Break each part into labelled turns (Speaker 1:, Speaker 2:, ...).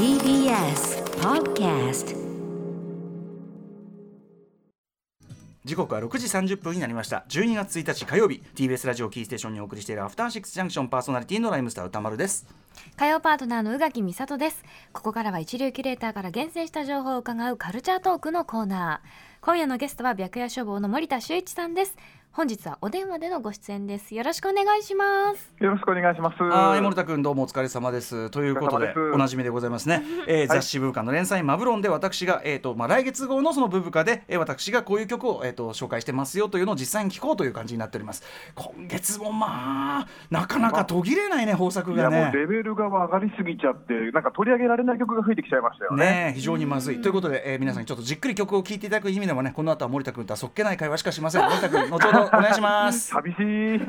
Speaker 1: TBS Podcast
Speaker 2: 時刻は6時30分になりました。12月1日火曜日 TBS ラジオキーステーションにお送りしているアフターシックスジャンクションパーソナリティのライムスター歌丸です。
Speaker 3: 火曜パートナーの宇垣美里です。ここからは一流キュレーターから厳選した情報を伺うカルチャートークのコーナー。今夜のゲストは白夜処方の森田修一さんです本日はお電話でのご出演です。よろしくお願いします。
Speaker 4: よろしくお願いします。
Speaker 2: はい森田君どうもお疲れ様です。ということで
Speaker 4: お
Speaker 2: なじみでございますね、えー雑誌ブブカの連載マブロンで私が、えーとまあ、来月号のそのブブカで、えー私がこういう曲を、えー、と紹介してますよというのを実際に聞こうという感じになっております。今月もまあなかなか途切れないね豊作
Speaker 4: いや
Speaker 2: がね
Speaker 4: もうレベルが上がりすぎちゃって、なんか取り上げられない曲が増えてきちゃいましたよね。
Speaker 2: ねえ非常にまずい。ということで、えー皆さんにちょっとじっくり曲を聴いていただく意味でもねこの後は森田君とはそっけない会話しかしません。森田君後ほどお願いします。
Speaker 4: 寂しい。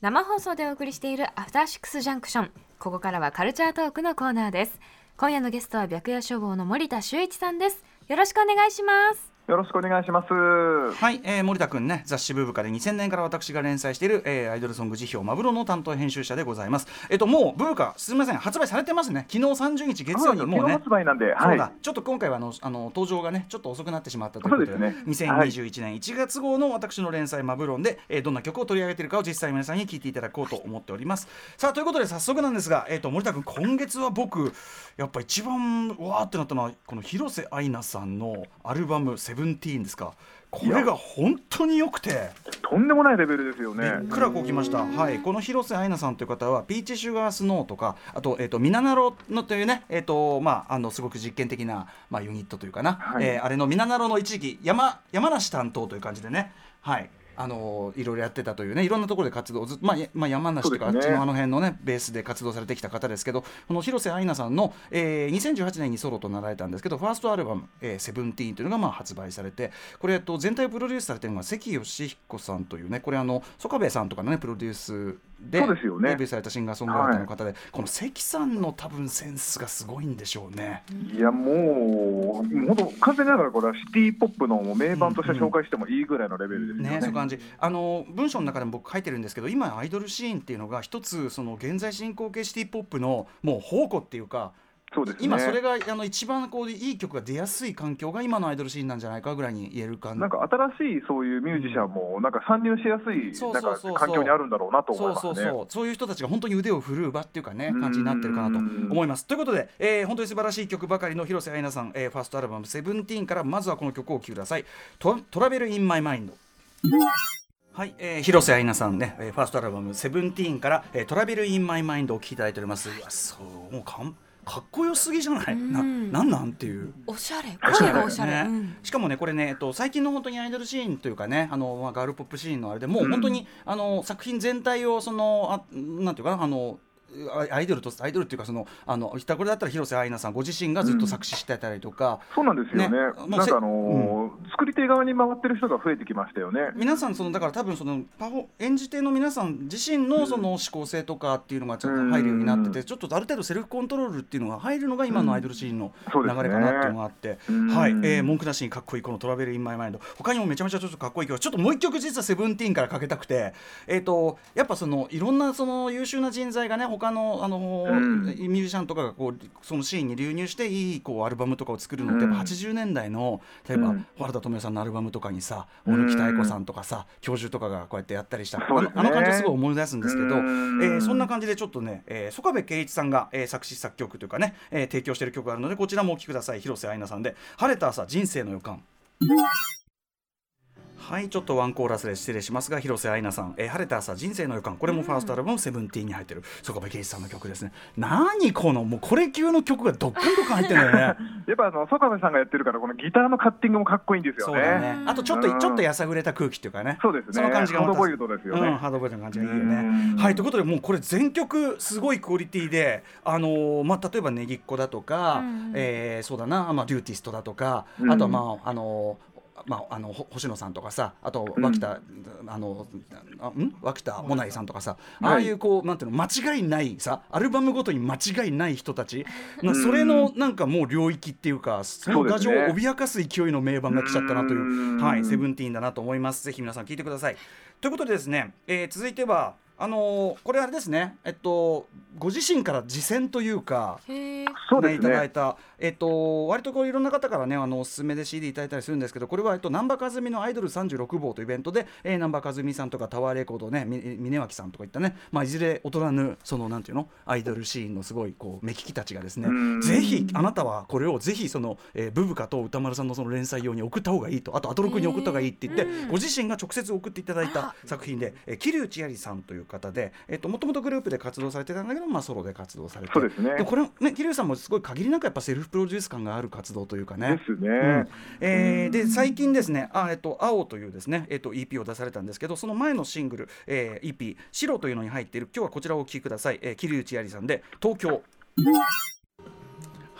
Speaker 3: 生放送でお送りしているアフターシックスジャンクションここからはカルチャートークのコーナーです。今夜のゲストは白夜処方の森田修一さんです。よろしくお願いします
Speaker 4: よろしくお願いします。
Speaker 2: はい、えー森田君ね雑誌ブーブカで2000年から私が連載している、えーアイドルソング辞表マブロの担当編集者でございます。えっ、ともうブーカすみません発売されてますね。昨日30日月曜にもうね。
Speaker 4: 発売なんで、
Speaker 2: そうだ、
Speaker 4: はい。
Speaker 2: ちょっと今回はあのあの登場がねちょっと遅くなってしまったということで
Speaker 4: ね。
Speaker 2: 2021年1月号の私の連載マブロンで、えーどんな曲を取り上げているかを実際皆さんに聞いていただこうと思っております。さあということで早速なんですが、えー、と森田君今月は僕やっぱ一番わーってなったのはこの広瀬アイナさんのアルバム「セブンティーンですか。これが本当に良くて。
Speaker 4: とんでもないレベルですよね。
Speaker 2: びっくらこうきました、はい、この広瀬アイナさんという方はピーチシュガースノーとかあと,、えー、とミナナロのというね、えーとまあ、あのすごく実験的な、まあ、ユニットというかな、
Speaker 4: はい。
Speaker 2: えーあれのミナナロの一時期山山梨担当という感じでね、はいあのいろいろやってたというねいろんなところで活動をずっと、まあやまあ、山梨とか、あっちのあの辺のねベースで活動されてきた方ですけどこの広瀬アイナさんの、えー2018年にソロとなられたんですけどファーストアルバム「えー、セブンティーンというのがまあ発売されてこれ、えっと、全体をプロデュースされているのが関義彦さんというねこれあの曽我部さんとかのねプロデュースで
Speaker 4: そうですよね
Speaker 2: デビューされたシンガーソングライターの方で、この関さんの多分センスがすごいんでしょうね。
Speaker 4: いやもう本当完全ながらこれはシティポップの名盤として紹介してもいいぐらいのレベルですよね。
Speaker 2: ね、そういう感じあの文章の中でも僕書いてるんですけど今アイドルシーンっていうのが一つその現在進行形シティポップのもう宝庫っていうか
Speaker 4: そうですね。
Speaker 2: 今それがあの一番こういい曲が出やすい環境が今のアイドルシーンなんじゃないかぐらいに言える感じ。
Speaker 4: なんか新しいそういうミュージシャンもなんか参入しやすい
Speaker 2: そう
Speaker 4: なん
Speaker 2: そうそう。そう
Speaker 4: か環境にあるんだろうなと思
Speaker 2: そ
Speaker 4: いうますね。
Speaker 2: そうそうそういう人たちが本当に腕を振るう場っていうかね
Speaker 4: うん
Speaker 2: 感じになってるかなと思います。ということで、えー本当に素晴らしい曲ばかりの広瀬アイナさん、えーファーストアルバム「セブンティーンからまずはこの曲をお聴きください。ト「 Travel in My Mind」はい、えー広瀬アイナさんね、えーファーストアルバム「 Seventeen から、えー Travel in My Mind」を聴きいただいております、いやそうもうかんかっこよすぎじゃない、ななんなんっていう。
Speaker 3: おしゃれ。声がおしゃれ、
Speaker 2: ね。
Speaker 3: うん。
Speaker 2: しかもねこれね、えっと、最近の本当にアイドルシーンというかねあの、まあ、ガールポップシーンのあれでもう本当に、あの作品全体をそのあなんていうかなあのあアイドルとアイドルっていうかそのあのこれだったら広瀬アイナさんご自身がずっと作詞してたりとか、
Speaker 4: そうなんですよね。
Speaker 2: ね。
Speaker 4: なんかあのー作り手側に回ってる人が増えてきましたよね。
Speaker 2: 皆さんそのだから多分そのパフォ演じ手の皆さん自身のその思考性とかっていうのがちょっと入るようになってて、ちょっとある程度セルフコントロールっていうのが入るのが今のアイドルシーンの流れかなっていうのがあって、
Speaker 4: うん。
Speaker 2: はい、えー文句なしにかっこいいこのトラベルインマイマインド。他にもめちゃめちゃちょっとかっこいい曲ちょっともう一曲実はセブンティーンからかけたくて。えっ、とやっぱそのいろんなその優秀な人材がね他のあの、
Speaker 4: うん。
Speaker 2: ミュージシャンとかがこうそのシーンに流入していいこうアルバムとかを作るのってやっぱ80年代の例えば、
Speaker 4: うん。
Speaker 2: 原田知世さんのアルバムとかにさ大貫妙子さんとかさ教授とかがこうやってやったりした、あのあの感じをすごい思い出すんですけど、え
Speaker 4: うん。
Speaker 2: ーそんな感じでちょっとね、えー、曽我部圭一さんが、えー作詞作曲というかね、えー提供している曲があるのでこちらもお聴きください。広瀬アイナさんで「晴れた朝人生の予感」はいちょっとワンコーラスで失礼しますが広瀬アイナさん、えー晴れた朝人生の予感。これもファーストアルバム「セブンティーンに入ってる。曽我部圭一さんの曲ですね。何このもうこれ級の曲がどっかんどっかん入ってるんだよね。
Speaker 4: やっぱあの曽我部さんがやってるからこのギターのカッティングもかっこいいんですよね。
Speaker 2: そうだね。あとちょっと
Speaker 4: うん。
Speaker 2: ちょっとやさぐれた空気っていうかね。
Speaker 4: そうですね。
Speaker 2: その感じが
Speaker 4: ハードボイルドですよね。
Speaker 2: うん、ハードボイルドな感じがいいよね。
Speaker 4: うん。
Speaker 2: はいということでもうこれ全曲すごいクオリティであのーまあ例えばねぎっこだとか、
Speaker 3: うん。
Speaker 2: えーそうだなまあデューティストだとか、
Speaker 4: うん。
Speaker 2: あとはまああのーまあ、あのほ星野さんとかさあと脇田、あのあん？脇田もなりさんとかさ、ああいうこうなんていうの間違いないさアルバムごとに間違いない人たち、なそれのなんかもう領域っていうかその牙城を脅かす勢いの名盤が来ちゃったなという
Speaker 4: うん。
Speaker 2: はいセブンティーンだなと思います。ぜひ皆さん聞いてください。ということでですね、えー続いてはあのーこれあれですね。えっとご自身から自薦というか
Speaker 3: へえ
Speaker 4: そうです
Speaker 2: いただい
Speaker 4: ね。
Speaker 2: た、えっと、割とこういろんな方からねあのおすすめで CD いただいたりするんですけどこれは、えっと、難波和美のアイドル36号というイベントで、えー、難波和美さんとかタワーレコードねみ峯脇さんとかいったね、まあ、いずれ劣らぬそのなんていうのアイドルシーンのすごいこう目利きたちがですね
Speaker 4: うん。
Speaker 2: ぜひあなたはこれをぜひその、えー、ブブカと歌丸さんのその連載用に送った方がいいとあとアトロクに送った方がいいって言って、
Speaker 3: うん
Speaker 2: ご自身が直接送っていただいた作品で、えー、桐生千有さんという方で、えっともともとグループで活動されてたんだけど、まあ、ソロで活動されて。
Speaker 4: そうですね。
Speaker 2: でこれね桐生さんもすごい限りなくやっぱセルフプロデュース感がある活動というかね。
Speaker 4: ですね。
Speaker 2: うんえーで
Speaker 4: うん
Speaker 2: 最近ですね「あえっと青」というですね、えっと EP を出されたんですけどその前のシングル、えー EP「白」というのに入っている今日はこちらをお聴きください、えー、桐生千有さんで「東京」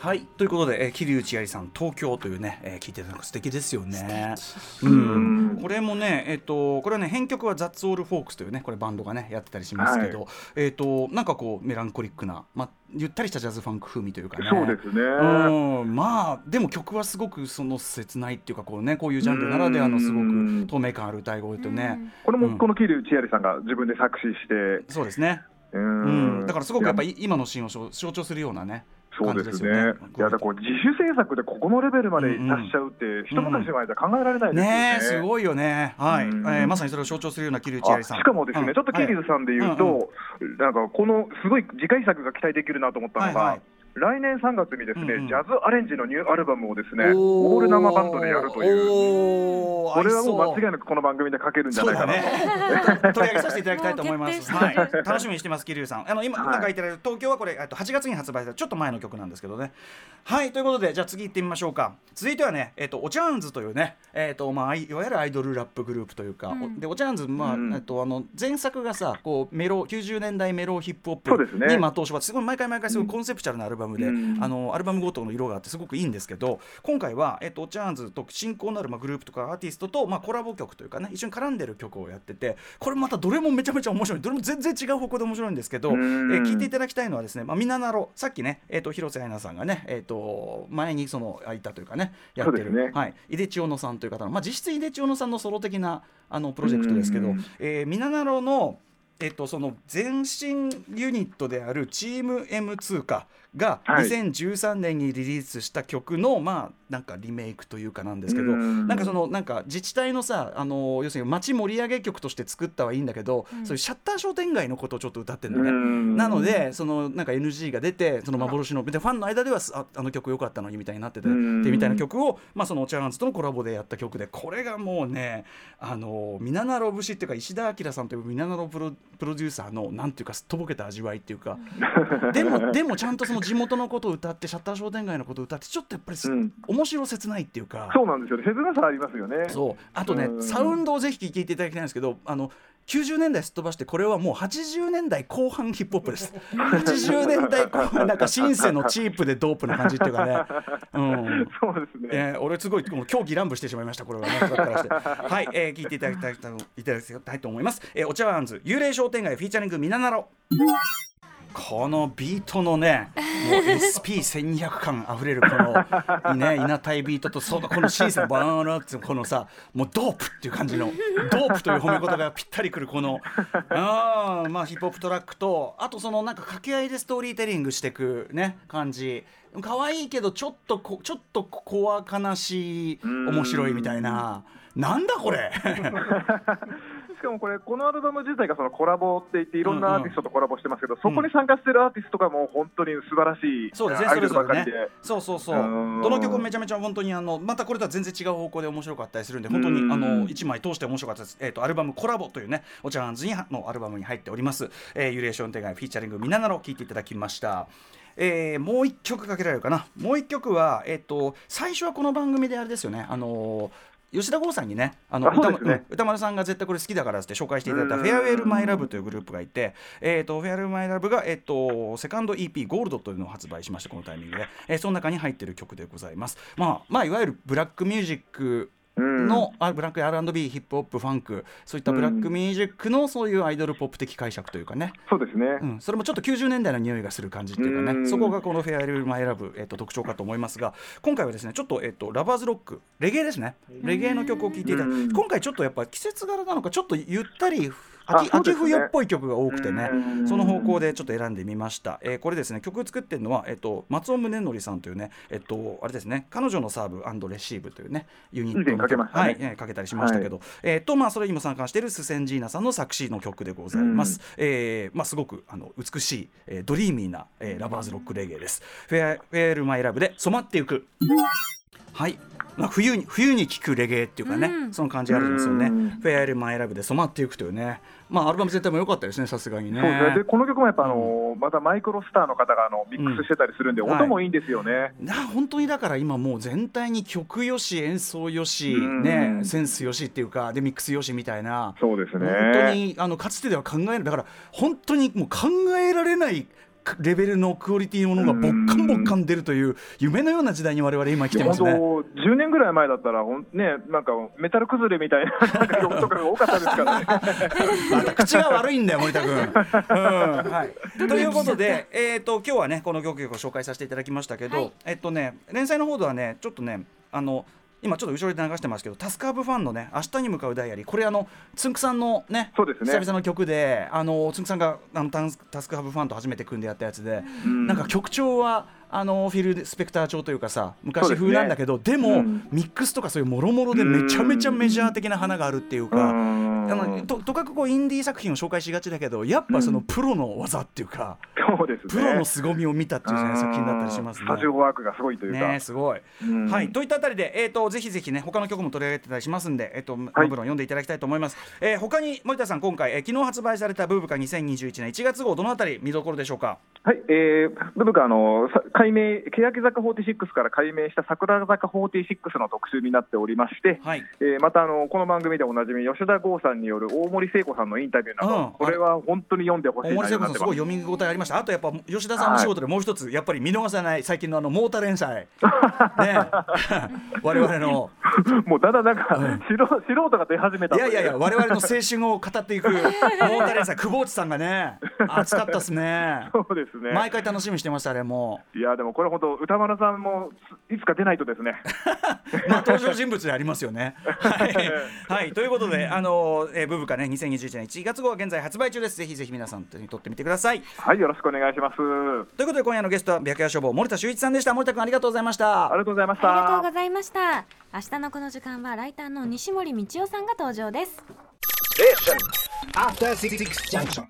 Speaker 2: はい。ということで、えー、桐生千有さん「東京」というね、えー聞いてたのが素敵ですよね。う
Speaker 4: うん。
Speaker 2: ん、これもね、えっと、これはね編曲はザッツオールフォークスというねこれバンドがねやってたりしますけど、えっとなんかこうメランコリックな、まあ、ゆったりしたジャズファンク風味というかね。
Speaker 4: そうですね。
Speaker 2: うん。まあでも曲はすごくその切ないっていうかこうねこういうジャンルならではのすご
Speaker 4: うん
Speaker 2: く透明感ある歌い声とね。
Speaker 4: これ
Speaker 2: うん。
Speaker 4: もこの桐生千有さんが自分で作詞して、
Speaker 2: そうですね、
Speaker 4: う
Speaker 2: うん。
Speaker 4: ん
Speaker 2: だからすごくやっぱ
Speaker 4: い
Speaker 2: り今のシーンを象象徴するようなね。感じですよね。
Speaker 4: いやだこう自主制作でここのレベルまで達しちゃうって、一昔前じゃ考えられないですよね。
Speaker 2: ねえすごいよね。はい、
Speaker 4: うん。
Speaker 2: えーまさにそれを象徴するような桐生千
Speaker 4: あ
Speaker 2: 有さん。
Speaker 4: しかもですね、
Speaker 2: うん
Speaker 4: ちょっとキリズさんで言うと、なんかこのすごい次回作が期待できるなと思ったのが、
Speaker 2: はいはい
Speaker 4: 来年3月にですね、
Speaker 2: うんうん
Speaker 4: ジャズアレンジのニューアルバムをですね、
Speaker 2: お
Speaker 4: オール生バンドでやるという、これはもう間違いなくこの番組でかけるんじゃない
Speaker 2: だ
Speaker 4: かなと。
Speaker 2: ね 取り上げさせていただきたいと思います。はい、楽しみにしてます、桐生さん。あの今、
Speaker 4: はい
Speaker 2: 今書いてある東京はこれ、えっと8月に発売されたちょっと前の曲なんですけどね。はい、ということで、じゃあ次行ってみましょうか。続いてはね、えっとおチャンズというね、えっとまあいいわゆるアイドルラップグループというか、
Speaker 3: うん
Speaker 2: おでおチャンズまあ、
Speaker 4: うん
Speaker 2: えっとあの前作がさ、こうメロ90年代メロヒップホップに的を絞ってすごい毎回毎回すごいコンセプチュアルなアルバムで、
Speaker 4: うん。
Speaker 2: あのアルバムごとの色があってすごくいいんですけど、今回はえっとおチャンズと親交のあるまあグループとかアーティストとまあコラボ曲というかね、一緒に絡んでる曲をやってて、これまたどれもめちゃめちゃ面白い、どれも全然違う方向で面白いんですけど、え
Speaker 4: うん。
Speaker 2: ー聞いていただきたいのはですね、まあみななろさっきね、えっと広瀬アイナさんがね、えっと前にその空いたというかね、やってる、
Speaker 4: ね。
Speaker 2: はい、井出千代野さんという方のまあ実質井出千代野さんのソロ的なあのプロジェクトですけど
Speaker 4: うん、
Speaker 2: えーみななろのえっと、その前身ユニットであるチーム M2 かが
Speaker 4: はい。
Speaker 2: 2013年にリリースした曲の、まあなんかリメイクというかなんですけど、
Speaker 4: うん。
Speaker 2: なんかそのなんか自治体のさあの要するに街盛り上げ曲として作ったはいいんだけど、
Speaker 3: うん。
Speaker 2: そういうシャッター商店街のことをちょっと歌ってるんだよね。
Speaker 4: うん。
Speaker 2: なのでそのなんか NG が出てその幻のでファンの間ではすああの曲良かったのにみたいになってて
Speaker 4: うん。
Speaker 2: でみたいな曲を、まあ、そのお茶碗ズとのコラボでやった曲でこれがもうねあのミナナロ節っていうか石田明さんというミナナロプロプロデューサーのなんていうかすっとぼけた味わいっていうか でもでもちゃんとその地元のことを歌ってシャッター商店街のことを歌ってちょっとやっぱりす、
Speaker 4: うん。
Speaker 2: 面白切ないっていうか。
Speaker 4: そうなんですよね、切なさありますよね。
Speaker 2: そう。あとね、
Speaker 4: うん。
Speaker 2: サウンドをぜひ聴いていただきたいんですけどあの90年代すっ飛ばしてこれはもう80年代後半ヒップホップです。80年代後半なんかシンセのチープでドープな感じっていうかね、うん
Speaker 4: そうですね。
Speaker 2: えー俺すごいもう狂気乱舞してしまいましたこれはね。だからして。はい、えー聞いていただきたいいただきたいと思います、えー、お茶碗ズ幽霊商店街フィーチャリングみななろこのビートのね、もう SP1200 感あふれるこの、ね、稲たいビートとそのこのシーズンバーンってこのさもうドープっていう感じのドープという褒め言葉がぴったりくるこの あーまあヒップホップトラックとあとそのなんか掛け合いでストーリーテリングしていくね感じ。可愛いけどちょっとこちょっと怖悲しい面白いみたいな。なんだこれ。
Speaker 4: し かもこれ、このアルバム自体がそのコラボって言って、いろんなアーティストとコラボしてますけど、そこに参加してるアーティストがもう本当に素晴らしい、
Speaker 2: そうですね、それぞれね。そうそうそう。
Speaker 4: うん
Speaker 2: どの曲もめちゃめちゃ本当にあのまたこれとは全然違う方向で面白かったりするんで本当に
Speaker 4: うん
Speaker 2: あの一枚通して面白かったです。えっ、とアルバムコラボというねお茶碗ズにのアルバムに入っております。えー、ユレーション手紙フィーチャリングみななろ聞いていただきました。えーもう一曲かけられるかな。もう一曲はえっ、と最初はこの番組であれですよね。あのー吉田剛さんにね、あの宇多丸さんが絶対これ好きだからって紹介していただいた
Speaker 4: うん。
Speaker 2: Farewell, MY L.u.v というグループがいて、えー、と Farewell, MY L.u.v が、えー、とセカンド EP GOLD というのを発売しましたこのタイミングで、えーその中に入っている曲でございます。まあ、まあ、いわゆるブラックミュージック
Speaker 4: うん。
Speaker 2: の、あブラック R&B ヒップホップファンクそういったブラックミュージックのそういうアイドルポップ的解釈というかね、
Speaker 4: そうですね。
Speaker 2: うん、それもちょっと90年代の匂いがする感じっていうかね。
Speaker 4: うん。
Speaker 2: そこがこの「フェアリル・マイ・ラブ」えっと特徴かと思いますが今回はですねちょっと,、えっとラバーズロックレゲエですね。レゲエの曲を聴いていた今回ちょっとやっぱ季節柄なのかちょっとゆったり秋秋冬っぽい曲が多くてね
Speaker 4: うん。
Speaker 2: その方向でちょっと選んでみました、えーこれですね曲作ってるのは、えっと、松尾宗則さんというねえっとあれですね彼女のサーブレシーブというねユニットの
Speaker 4: かけ
Speaker 2: はい、えーかけたりしましたけど、えーとまあそれにも参加しているスセンジーナさんの作詞の曲でございます、えーまあすごくあの美しい、えードリーミーな、えーラバーズロックレゲエです。フェアフェアルマイラブで染まっていく。はい、まあ、冬に冬に聴くレゲエっていうかね、
Speaker 3: うん。
Speaker 2: その感じあるんですよね。
Speaker 4: うん。
Speaker 2: フェアエルマイラブで染まっていくというね、まあアルバム全体も良かったですね、さすがにね。
Speaker 4: そうですね。でこの曲もやっぱあの、またマイクロスターの方があのミックスしてたりするんで、
Speaker 2: うん。
Speaker 4: 音もいいんですよね。
Speaker 2: な本当にだから今もう全体に曲よし演奏よし、
Speaker 4: うん。
Speaker 2: ね、センスよしっていうかでミックスよしみたいな。
Speaker 4: そうですね。
Speaker 2: 本当にあのかつてでは考えるだから本当にもう考えられないレベルのクオリティのものがぼっかんぼっかん出るという夢のような時代に我々今来てますね。
Speaker 4: 本当10年ぐらい前だったらほんねなんかメタル崩れみたいななんか曲とかが多かったですからね。
Speaker 2: また口が悪いんだよ森田君。うんはい、ということで、えー、と今日はねこの曲を紹介させていただきましたけど、
Speaker 3: はい
Speaker 2: えっとね連載の方ではねちょっとねあの今ちょっと後ろで流してますけどタスカーブファンのね明日に向かうダイアリー。これあのつんくさんのね
Speaker 4: そうですね。
Speaker 2: 久々の曲であのつんくさんがあのタンスタスカーブファンと初めて組んでやったやつで、
Speaker 4: うん。
Speaker 2: なんか曲調はあのフィル・スペクター調というかさ昔風なんだけどで,、も、
Speaker 4: うん。
Speaker 2: ミックスとかそういうもろもろでめちゃめちゃメジャー的な花があるっていうか。
Speaker 4: うん。
Speaker 2: あのととかくこうインディー作品を紹介しがちだけどやっぱそのプロの技っていうか、
Speaker 4: そうで。
Speaker 2: プロの凄みを見たっていう、ね、作品だったりしますね。
Speaker 4: スタジオワークがすごいというか。
Speaker 2: ねすごい、
Speaker 4: うん。
Speaker 2: はい。といったあたりで、えー、とぜひぜひね他の曲も取り上げてたりしますんで、えー、とノブロン読んでいただきたいと思います、えー他に森田さん今回、えー昨日発売された「ブーブカ2021年1月号」どのあたり見どころでしょうか？
Speaker 4: はい、えー、ブブカあのさ改名欅坂46から改名した桜坂46の特集になっておりまして、
Speaker 2: はい。
Speaker 4: えーまたあのこの番組でおなじみ吉田剛さんによる大森聖子さんのインタビューなど、
Speaker 2: うん。
Speaker 4: これは本当に読んでほしい
Speaker 2: 大森聖子さん
Speaker 4: す。
Speaker 2: すごい読み応えありました。あとやっぱ吉田さんの仕事でもう一つやっぱり見逃さない最近のあのモータ連載。ね。我々の。
Speaker 4: もうだんだんなんか、素人素人が出始めた
Speaker 2: いやいやいや、我々の青春を語っていく、モータレンさん、久保内さんがね、熱かったですね。
Speaker 4: そうですね。
Speaker 2: 毎回楽しみにしてました、あれも。
Speaker 4: いやでもこれ本当歌丸さんもいつか出ないとですね。
Speaker 2: う。まあ、登場人物でありますよね。はい、はい、ということで、あの、えー、ブブカね、2021年1月号は現在発売中です。ぜひぜひ皆さん手に取ってみてください。
Speaker 4: はいよろしくお願いします。
Speaker 2: ということで、今夜のゲストは白夜消防森田修一さんでした。森田君、ありがとうございました
Speaker 4: あり。がとうございまし
Speaker 3: ありがとう
Speaker 4: た
Speaker 3: ご。ざいました明日のこの時間はライターの西森道夫さんが登場です
Speaker 5: After Six Junction.